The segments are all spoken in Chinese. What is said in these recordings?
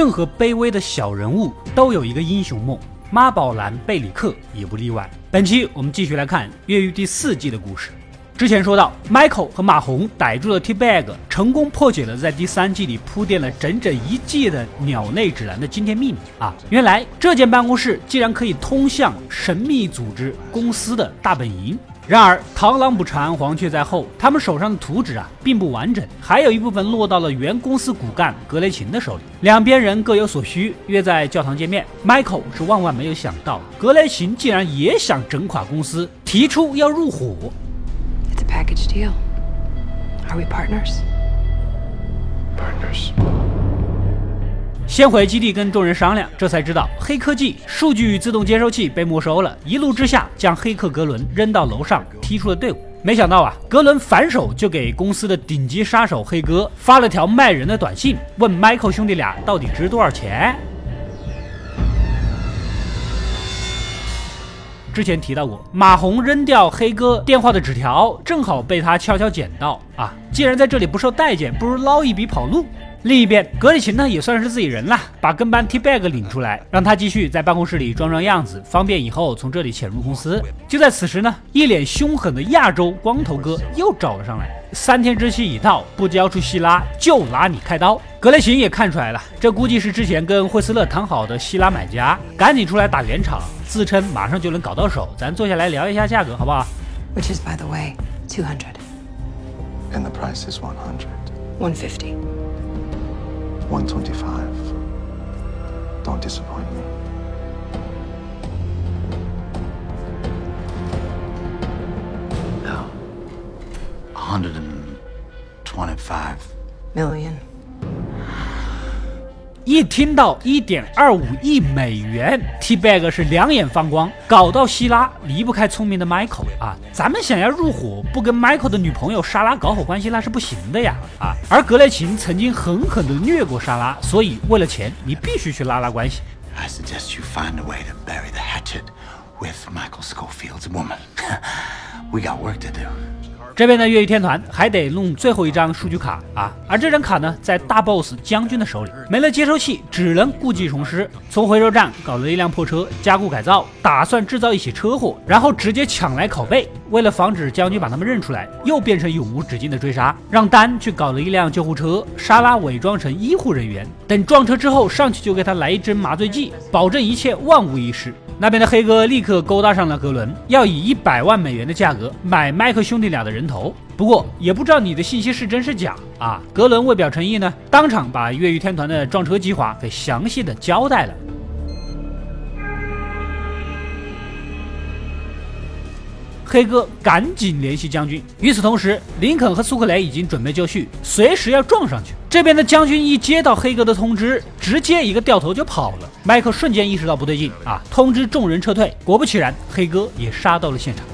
任何卑微的小人物都有一个英雄梦，妈宝男贝里克也不例外。本期我们继续来看《越狱》第四季的故事。之前说到，Michael 和马红逮住了 T-Bag，成功破解了在第三季里铺垫了整整一季的鸟类指南的惊天秘密啊！原来这间办公室竟然可以通向神秘组织公司的大本营。然而螳螂捕蝉，黄雀在后，他们手上的图纸啊并不完整，还有一部分落到了原公司骨干格雷琴的手里。两边人各有所需，约在教堂见面。Michael 是万万没有想到，格雷琴竟然也想整垮公司，提出要入伙。package deal. Are we partners? Partners. 先回基地跟众人商量，这才知道黑科技数据自动接收器被没收了，一怒之下将黑客格伦扔到楼上，踢出了队伍。没想到啊，格伦反手就给公司的顶级杀手黑哥发了条卖人的短信，问 Michael 兄弟俩到底值多少钱。之前提到过，马红扔掉黑哥电话的纸条，正好被他悄悄捡到啊！既然在这里不受待见，不如捞一笔跑路。另一边，格里琴呢也算是自己人了，把跟班 T Bag 领出来，让他继续在办公室里装装样子，方便以后从这里潜入公司。就在此时呢，一脸凶狠的亚洲光头哥又找了上来。三天之期已到，不交出希拉就拿你开刀。格雷琴也看出来了，这估计是之前跟惠斯勒谈好的希拉买家，赶紧出来打圆场，自称马上就能搞到手。咱坐下来聊一下价格，好不好？Which is by the way, two hundred. And the price is one hundred. One fifty. One twenty-five. Don't disappoint me. No. A hundred and twenty-five. Million. 一听到一点二五亿美元，T-Bag 是两眼放光。搞到希拉离不开聪明的 Michael 啊！咱们想要入伙，不跟 Michael 的女朋友莎拉搞好关系那是不行的呀！啊！而格雷琴曾经狠狠地虐过莎拉，所以为了钱，你必须去拉拉关系。I suggest you find a way to bury the hatchet with Michael Schofield's woman. We got work to do. 这边的越狱天团还得弄最后一张数据卡啊，而这张卡呢，在大 boss 将军的手里，没了接收器，只能故技重施，从回收站搞了一辆破车，加固改造，打算制造一起车祸，然后直接抢来拷贝。为了防止将军把他们认出来，又变成永无止境的追杀，让丹去搞了一辆救护车，莎拉伪装成医护人员，等撞车之后上去就给他来一针麻醉剂，保证一切万无一失。那边的黑哥立刻勾搭上了格伦，要以一百万美元的价格买麦克兄弟俩的人头。不过也不知道你的信息是真是假啊！格伦为表诚意呢，当场把越狱天团的撞车计划给详细的交代了。黑哥赶紧联系将军。与此同时，林肯和苏克雷已经准备就绪，随时要撞上去。这边的将军一接到黑哥的通知，直接一个掉头就跑了。麦克瞬间意识到不对劲啊，通知众人撤退。果不其然，黑哥也杀到了现场。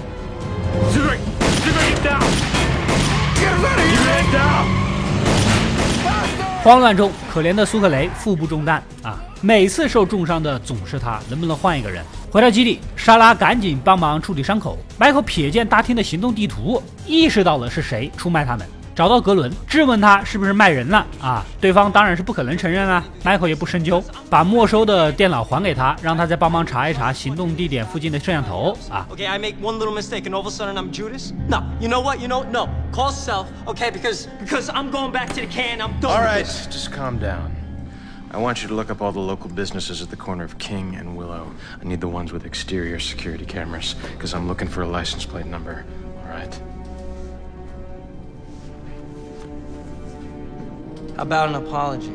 慌乱中，可怜的苏克雷腹部中弹啊！每次受重伤的总是他，能不能换一个人？回到基地，莎拉赶紧帮忙处理伤口。迈克瞥见大厅的行动地图，意识到了是谁出卖他们。找到格伦，质问他是不是卖人了啊？对方当然是不可能承认啊。Michael 也不深究，把没收的电脑还给他，让他再帮忙查一查行动地点附近的摄像头啊。Okay, I make one little mistake and all of a sudden I'm Judas. No, you know what? You know no. Call self. Okay, because because I'm going back to the can. I'm done. All right, just calm down. I want you to look up all the local businesses at the corner of King and Willow. I need the ones with exterior security cameras because I'm looking for a license plate number. All right. About an apology.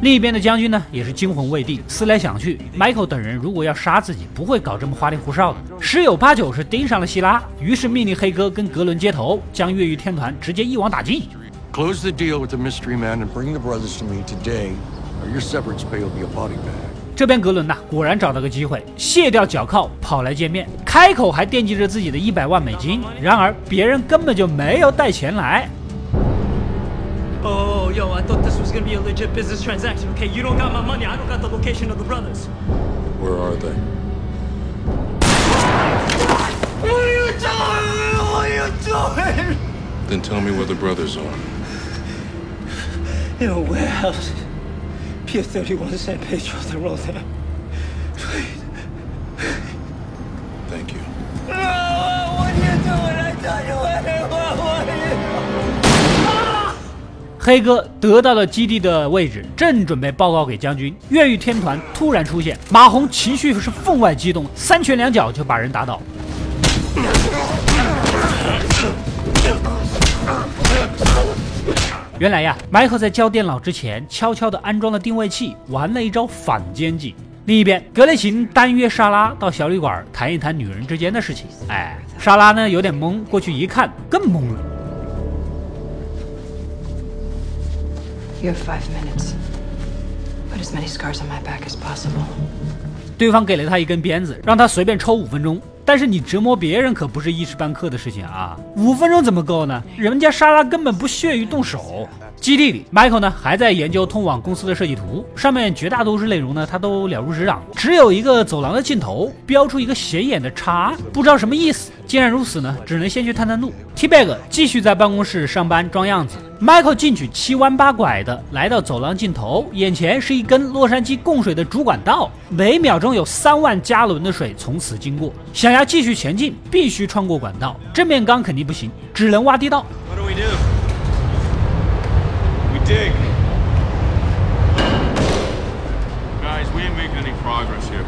另一边的将军呢，也是惊魂未定，思来想去，Michael 等人如果要杀自己，不会搞这么花里胡哨的，十有八九是盯上了希拉，于是命令黑哥跟格伦接头，将越狱天团直接一网打尽。Close the deal with the mystery man and bring the brothers to me today, or your severance pay will be a body bag. 这边格伦呐，果然找到个机会，卸掉脚铐跑来见面，开口还惦记着自己的一百万美金。然而别人根本就没有带钱来。Oh, yo, I thought this was gonna be a legit business transaction. Okay, you don't got my money. I don't got the location of the brothers. Where are they? What are you doing? What are you doing? Then tell me where the brothers are. in a warehouse. Pier 31 San Pedro de Rodan. Please. Thank you. Oh, what are you doing? I thought you were anyone. What are you 黑哥得到了基地的位置，正准备报告给将军，越狱天团突然出现，马红情绪是分外激动，三拳两脚就把人打倒。原来呀，迈克在交电脑之前，悄悄地安装了定位器，玩了一招反间计。另一边，格雷琴单约莎拉到小旅馆谈一谈女人之间的事情。哎，莎拉呢有点懵，过去一看更懵了。You have five minutes. Put as many scars on my back as possible. 对方给了他一根鞭子，让他随便抽五分钟。但是你折磨别人可不是一时半刻的事情啊！五分钟怎么够呢？人家莎拉根本不屑于动手。基地里，Michael 呢还在研究通往公司的设计图，上面绝大多数内容呢他都了如指掌，只有一个走廊的尽头标出一个显眼的叉，不知道什么意思。既然如此呢，只能先去探探路。T-Bag 继续在办公室上班装样子，Michael 进去七弯八拐的来到走廊尽头，眼前是一根洛杉矶供水的主管道，每秒钟有三万加仑的水从此经过。想要继续前进，必须穿过管道，正面刚肯定不行，只能挖地道。What do we do? We dig. Guys, we ain't making any progress here.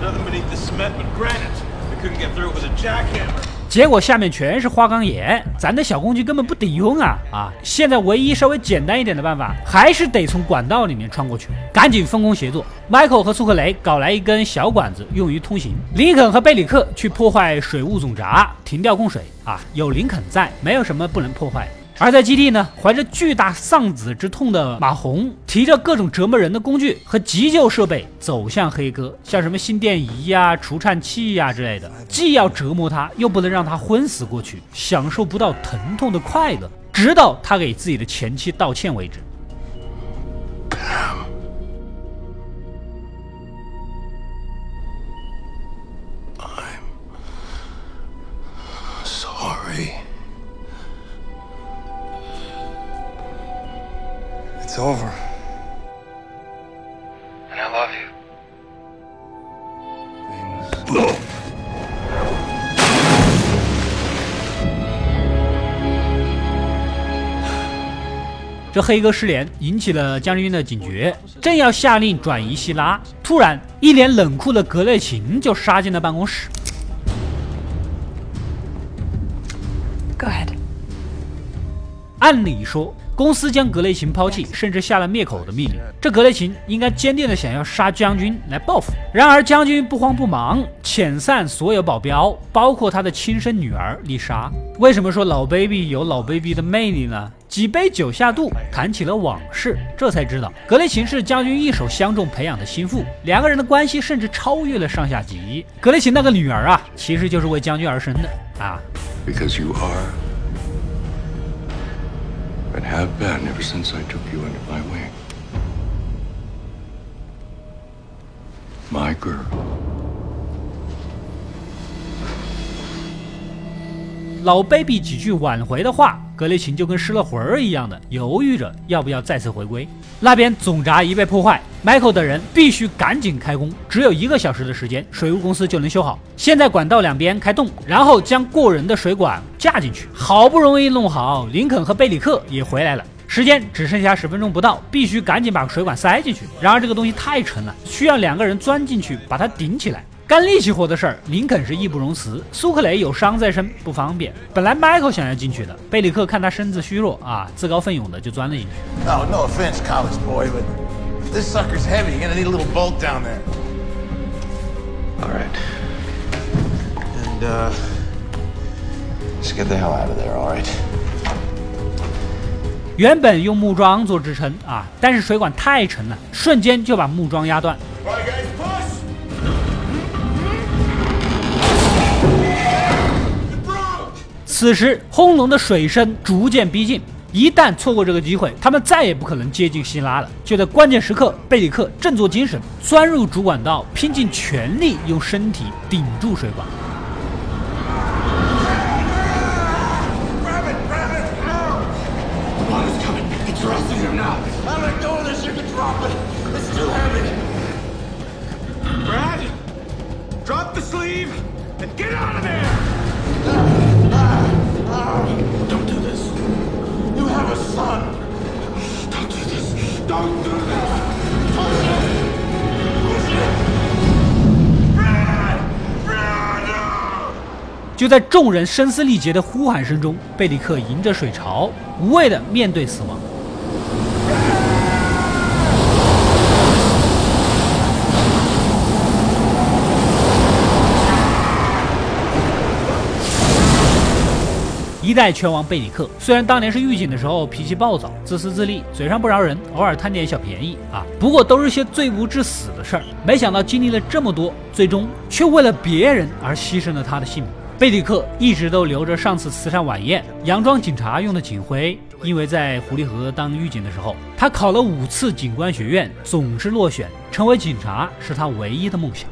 Nothing beneath the cement but granite. We couldn't get through it with a jackhammer. 结果下面全是花岗岩，咱的小工具根本不顶用啊啊！现在唯一稍微简单一点的办法，还是得从管道里面穿过去。赶紧分工协作，Michael 和苏克雷搞来一根小管子用于通行，林肯和贝里克去破坏水务总闸，停掉供水啊！有林肯在，没有什么不能破坏。而在基地呢，怀着巨大丧子之痛的马红，提着各种折磨人的工具和急救设备走向黑哥，像什么心电仪呀、除颤器呀之类的，既要折磨他，又不能让他昏死过去，享受不到疼痛的快乐，直到他给自己的前妻道歉为止。Over. And I love you. Venus. 这黑哥失联引起了将军的警觉，正要下令转移希拉，突然一脸冷酷的格雷琴就杀进了办公室。Go ahead. 按理说，公司将格雷琴抛弃，甚至下了灭口的命令。这格雷琴应该坚定的想要杀将军来报复。然而将军不慌不忙，遣散所有保镖，包括他的亲生女儿丽莎。为什么说老 baby 有老 baby 的魅力呢？几杯酒下肚，谈起了往事，这才知道格雷琴是将军一手相中培养的心腹，两个人的关系甚至超越了上下级。格雷琴那个女儿啊，其实就是为将军而生的啊。Because you are and have been ever since I took you under my wing. My girl. 老 baby 几句挽回的话，格雷琴就跟失了魂儿一样的犹豫着要不要再次回归。那边总闸一被破坏，Michael 等人必须赶紧开工，只有一个小时的时间，水务公司就能修好。现在管道两边开洞，然后将过人的水管架进去。好不容易弄好，林肯和贝里克也回来了。时间只剩下十分钟不到，必须赶紧把水管塞进去。然而这个东西太沉了，需要两个人钻进去把它顶起来。干力气活的事儿，林肯是义不容辞。苏克雷有伤在身，不方便。本来 Michael 想要进去的，贝里克看他身子虚弱啊，自告奋勇的就钻了进去。Oh, no offense, college boy, but this sucker's heavy. You're gonna need a little bolt down there. All right. And, uh, just get the hell out of there, all right? 原本用木桩做支撑啊，但是水管太沉了，瞬间就把木桩压断。此时，轰隆的水声逐渐逼近。一旦错过这个机会，他们再也不可能接近希拉了。就在关键时刻，贝里克振作精神，钻入主管道，拼尽全力用身体顶住水管。getoutofhere 就在众人声嘶力竭的呼喊声中，贝里克迎着水潮，无畏地面对死亡。一代拳王贝里克虽然当年是狱警的时候脾气暴躁、自私自利、嘴上不饶人，偶尔贪点小便宜啊，不过都是些罪不至死的事儿。没想到经历了这么多，最终却为了别人而牺牲了他的性命。贝里克一直都留着上次慈善晚宴佯装警察用的警徽，因为在狐狸河当狱警的时候，他考了五次警官学院，总是落选，成为警察是他唯一的梦想。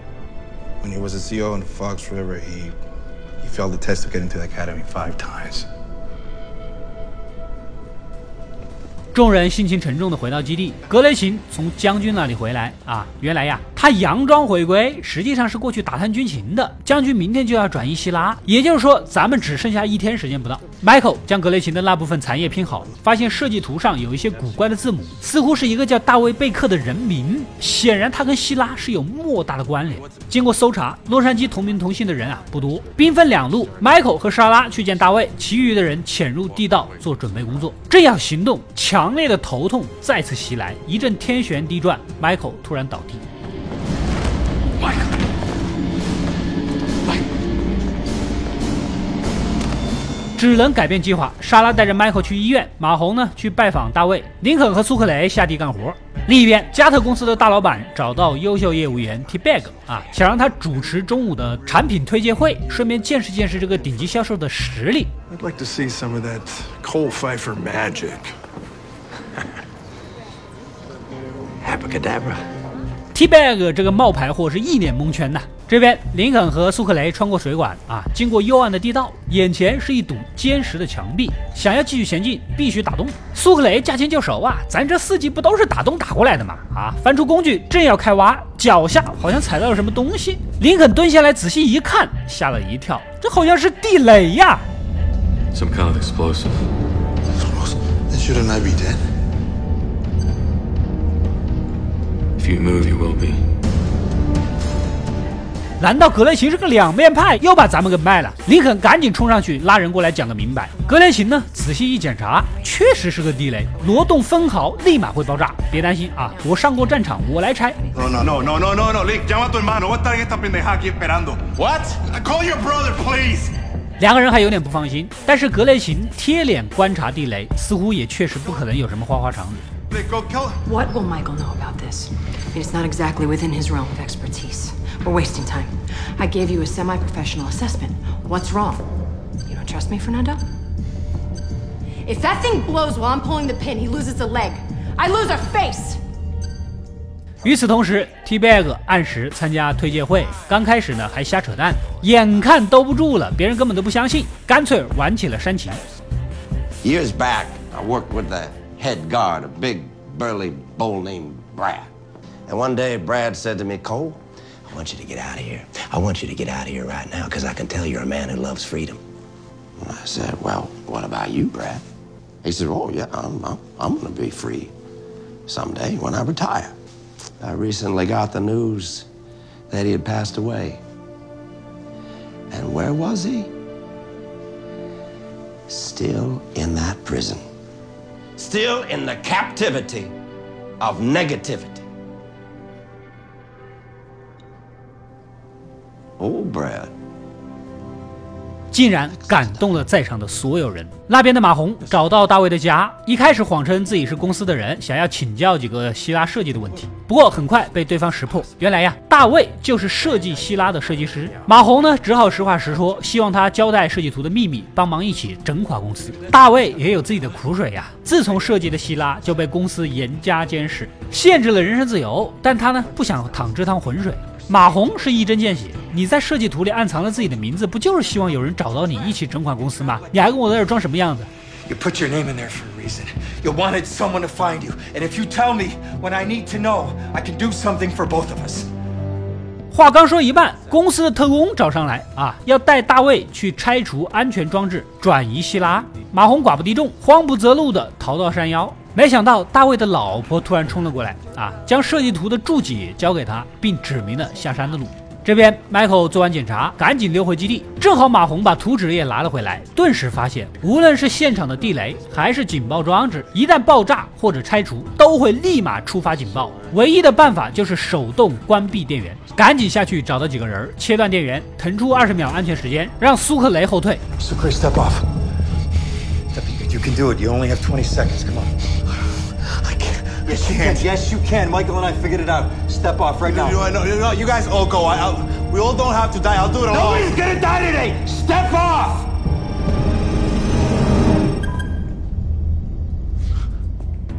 When he was a CO in Fox River, he he failed the test to get into the academy five times. 众人心情沉重地回到基地，格雷琴从将军那里回来啊，原来呀，他佯装回归，实际上是过去打探军情的。将军明天就要转移希拉，也就是说，咱们只剩下一天时间不到。Michael 将格雷琴的那部分残页拼好，发现设计图上有一些古怪的字母，似乎是一个叫大卫贝克的人名，显然他跟希拉是有莫大的关联。经过搜查，洛杉矶同名同姓的人啊不多，兵分两路，Michael 和莎拉去见大卫，其余的人潜入地道做准备工作。正要行动，强烈的头痛再次袭来，一阵天旋地转，Michael 突然倒地。只能改变计划。莎拉带着 Michael 去医院，马红呢去拜访大卫，林肯和苏克雷下地干活。另一边，加特公司的大老板找到优秀业务员 T Bag 啊，想让他主持中午的产品推介会，顺便见识见识这个顶级销售的实力。I'd like to see some of that Cole Pfeiffer magic. Abracadabra. T Bag 这个冒牌货是一脸蒙圈呐。这边，林肯和苏克雷穿过水管啊，经过幽暗的地道，眼前是一堵坚实的墙壁，想要继续前进，必须打洞。苏克雷驾轻就熟啊，咱这四级不都是打洞打过来的吗？啊，翻出工具，正要开挖，脚下好像踩到了什么东西。林肯蹲下来仔细一看，吓了一跳，这好像是地雷呀！Some kind of explosive. you move, you will be. 难道格雷琴是个两面派，又把咱们给卖了？林肯赶紧冲上去拉人过来讲个明白。格雷琴呢，仔细一检查，确实是个地雷，挪动分毫立马会爆炸。别担心啊，我上过战场，我来拆。No no no no no no, llama tu hermano. What I? Call your brother, please. 两个人还有点不放心，但是格雷琴贴脸观察地雷，似乎也确实不可能有什么花花肠子。Lick, go kill. What will Michael know about this? I mean, it's not exactly within his realm of expertise. We're wasting time. I gave you a semi professional assessment. What's wrong? You don't trust me, Fernando? If that thing blows while I'm pulling the pin, he loses a leg. I lose a face. 与此同时，T Bag 按时参加推介会，刚开始呢还瞎扯淡，眼看兜不住了，别人根本都不相信，干脆玩起了煽情。 Years back, I worked with the head guard, a big, burly bull named Brad. And one day, Brad said to me, Cole, I want you to get out of here. I want you to get out of here right now because I can tell you're a man who loves freedom. And I said, Well, what about you, Brad? He said, Oh, yeah, I'm, I'm, I'm going to be free someday when I retire. I recently got the news that he had passed away. And where was he? Still in that prison. Still in the captivity of negativity. Old Brad. 竟然感动了在场的所有人。那边的马红找到大卫的家，一开始谎称自己是公司的人，想要请教几个希拉设计的问题。不过很快被对方识破，原来呀，大卫就是设计希拉的设计师。马红呢，只好实话实说，希望他交代设计图的秘密，帮忙一起整垮公司。大卫也有自己的苦水呀，自从设计的希拉就被公司严加监视，限制了人身自由，但他呢不想淌这趟浑水。马红是一针见血，你在设计图里暗藏了自己的名字，不就是希望有人找到你一起整垮公司吗？你还跟我在这装什么样子？You put your name in there for a reason. You wanted someone to find you. And if you tell me when I need to know, I can do something for both of us. 话刚说一半，公司的特工找上来啊，要带大卫去拆除安全装置，转移希拉。马洪寡不敌众，慌不择路的逃到山腰。没想到大卫的老婆突然冲了过来啊，将设计图的注解交给他，并指明了下山的路。这边，Michael 做完检查，赶紧溜回基地。正好马红把图纸也拿了回来，顿时发现，无论是现场的地雷，还是警报装置，一旦爆炸或者拆除，都会立马触发警报。唯一的办法就是手动关闭电源。赶紧下去找到几个人，切断电源，腾出二十秒安全时间，让苏克雷后退。Sucre, step off. You can do it. You only have 20 seconds. Come on. I can't. Yes, you can. Yes, you can. Michael and I figured it out. Step off right now. You, know, you, know, you guys all go. I, I'll, we all don't have to die. I'll do it alone. Nobody's gonna die today. Step off.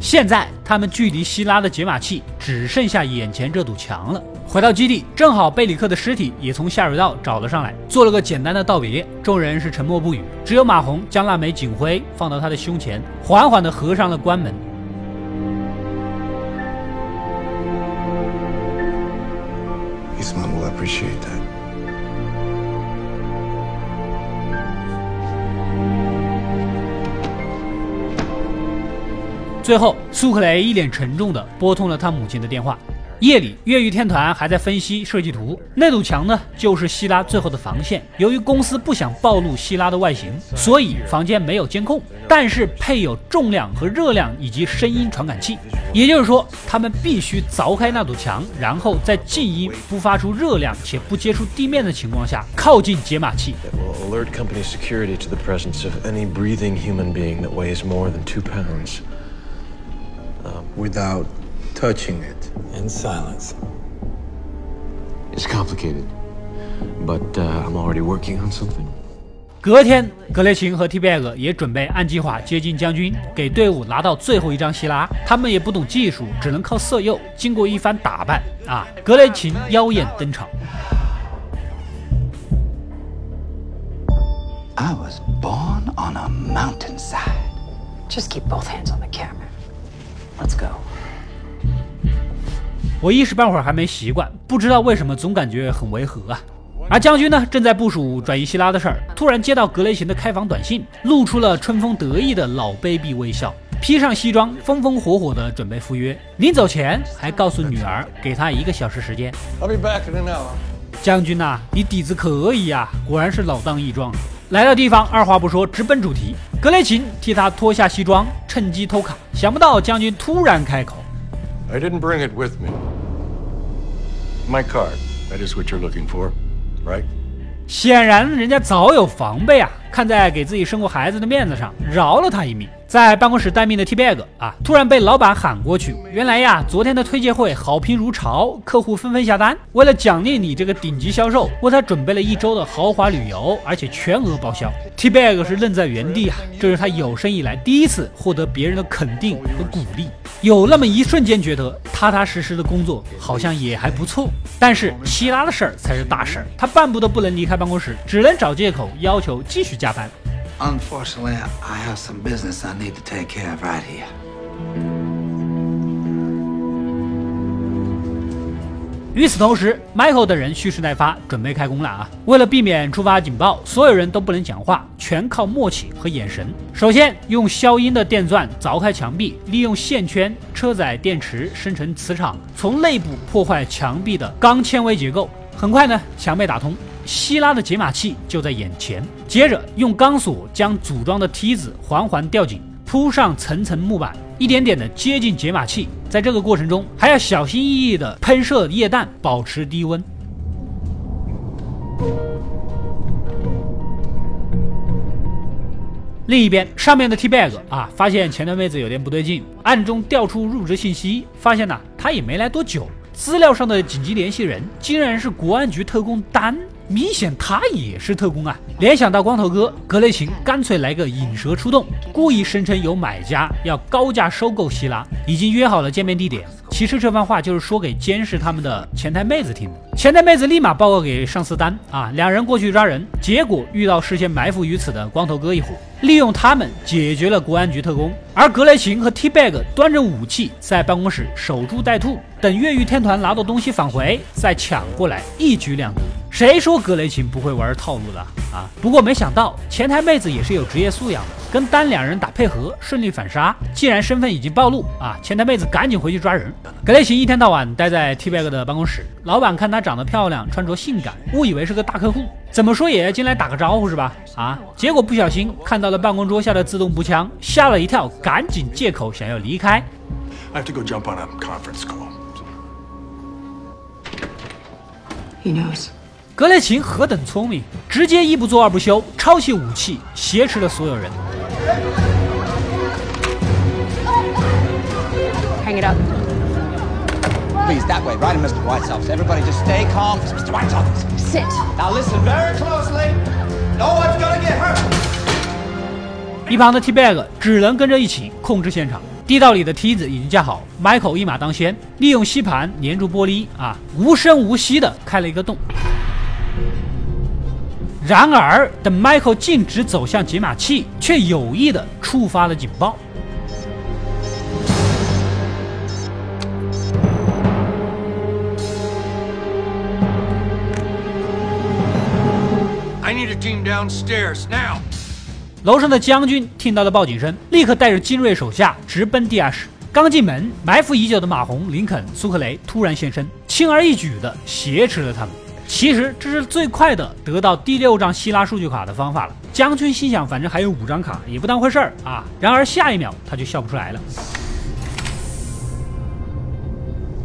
现在他们距离希拉的解码器只剩下眼前这堵墙了。回到基地，正好贝里克的尸体也从下水道找了上来，做了个简单的道别。众人是沉默不语，只有马红将那枚警徽放到他的胸前，缓缓地合上了关门。is mom will appreciate that. 最后，苏克雷一脸沉重地拨通了他母亲的电话。夜里，越狱天团还在分析设计图。那堵墙呢，就是希拉最后的防线。由于公司不想暴露希拉的外形，所以房间没有监控，但是配有重量和热量以及声音传感器。也就是说，他们必须凿开那堵墙，然后在静音、不发出热量且不接触地面的情况下，靠近解码器。Alert company security Without touching it. In silence. It's complicated, but uh, I'm already working on something. 隔天，格雷琴和 T-Bag 也准备按计划接近将军，给队伍拿到最后一张希拉。他们也不懂技术，只能靠色诱。经过一番打扮，啊，格雷琴妖艳登场。I was born on a mountainside. Just keep both hands on the camera. Let's go. 我一时半会儿还没习惯，不知道为什么总感觉很违和啊。而将军呢，正在部署转移希拉的事儿，突然接到格雷琴的开房短信，露出了春风得意的老卑鄙微笑，披上西装，风风火火的准备赴约。临走前还告诉女儿，给她一个小时时间。I'll be back in an hour. 将军呐、你底子可以啊、果然是老当益壮。来到地方，二话不说，直奔主题。格雷琴替他脱下西装，趁机偷卡。想不到将军突然开口。I didn't bring it with me. My card. That is what you're looking for, right? 显然人家早有防备啊！看在给自己生过孩子的面子上，饶了他一命。在办公室待命的 T Bag 啊，突然被老板喊过去。原来呀，昨天的推介会好评如潮，客户纷纷下单。为了奖励你这个顶级销售，为他准备了一周的豪华旅游，而且全额报销。T Bag 是愣在原地啊，这是他有生以来第一次获得别人的肯定和鼓励。有那么一瞬间觉得踏踏实实的工作好像也还不错，但是希拉的事儿才是大事儿，他半步都不能离开办公室，只能找借口要求继续加班。Unfortunately, I have some business I need to take care of right here. 与此同时，Michael 的人蓄势待发，准备开工了啊！为了避免触发警报，所有人都不能讲话，全靠默契和眼神。首先用消音的电钻凿开墙壁，利用线圈车载电池生成磁场，从内部破坏墙壁的钢纤维结构。很快呢，墙被打通，希拉的解码器就在眼前。接着用钢索将组装的梯子缓缓吊紧，铺上层层木板，一点点的接近解码器。在这个过程中，还要小心翼翼的喷射液氮，保持低温。另一边，上面的 T bag 啊，发现前端妹子有点不对劲，暗中调出入职信息，发现呐、她也没来多久，资料上的紧急联系人竟然是国安局特工丹，明显他也是特工啊！联想到光头哥，格雷琴干脆来个引蛇出洞，故意声称有买家要高价收购希拉，已经约好了见面地点。其实这番话就是说给监视他们的前台妹子听的。前台妹子立马报告给上司丹啊，两人过去抓人，结果遇到事先埋伏于此的光头哥一伙，利用他们解决了国安局特工。而格雷琴和 T Bag 端着武器在办公室守株待兔，等越狱天团拿到东西返回再抢过来，一举两得。谁说格雷琴不会玩套路的啊？不过没想到前台妹子也是有职业素养的，跟丹两人打配合，顺利反杀。既然身份已经暴露啊，前台妹子赶紧回去抓人。格雷琴一天到晚待在 T Bag 的办公室，老板看她长得漂亮，穿着性感，误以为是个大客户，怎么说也要进来打个招呼是吧？啊，结果不小心看到了办公桌下的自动步枪，吓了一跳，赶紧借口想要离开。I have to go jump on a conference call. He knows. 格雷琴何等聪明，直接一不做二不休，抄起武器挟持了所有人。Hang it up. Please, that way, right in Mr. Whitesoft's. Everybody just stay calm. It's Mr. Whitesoft's. Sit. Now listen very closely. No one's gonna get hurt. 一旁的 T Bag 只能跟着一起控制现场。地道里的梯子已经架好，Michael 一马当先，利用吸盘粘住玻璃啊，无声无息的开了一个洞。然而，等 Michael 径直走向解码器，却有意的触发了警报。I need a team downstairs now. 楼上的将军听到了报警声，立刻带着精锐手下直奔地下室。刚进门，埋伏已久的马洪、林肯、苏克雷突然现身，轻而易举的挟持了他们。其实这是最快的得到第六张希拉数据卡的方法了。将军心想，反正还有五张卡，也不当回事儿啊。然而下一秒他就笑不出来了。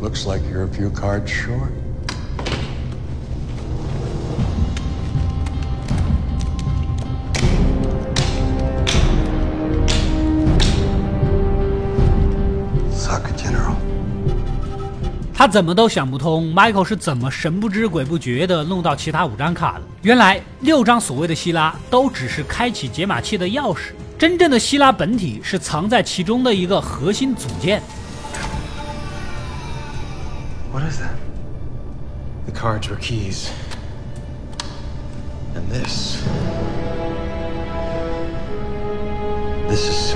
Looks like you're a few cards short. 怎么都想不通，Michael 是怎么神不知鬼不觉的弄到其他五张卡的。原来六张所谓的希拉都只是开启解码器的钥匙，真正的希拉本体是藏在其中的一个核心组件。What is that? The cards were keys. This. is.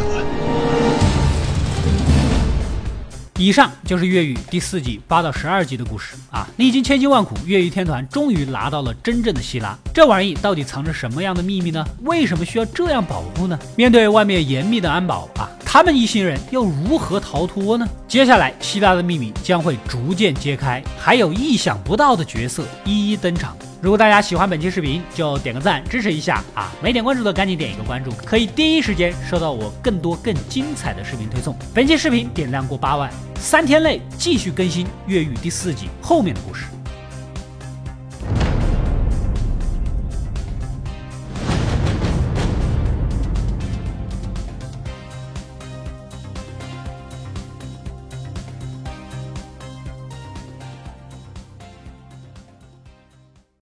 以上就是越狱第四季八到十二集的故事啊！历经千辛万苦，越狱天团终于拿到了真正的希拉。这玩意到底藏着什么样的秘密呢？为什么需要这样保护呢？面对外面严密的安保啊，他们一行人又如何逃脱呢？接下来希拉的秘密将会逐渐揭开，还有意想不到的角色一一登场。如果大家喜欢本期视频，就点个赞支持一下啊！没点关注的赶紧点一个关注，可以第一时间收到我更多更精彩的视频推送。本期视频点赞过八万，三天内继续更新《越狱》第四集后面的故事。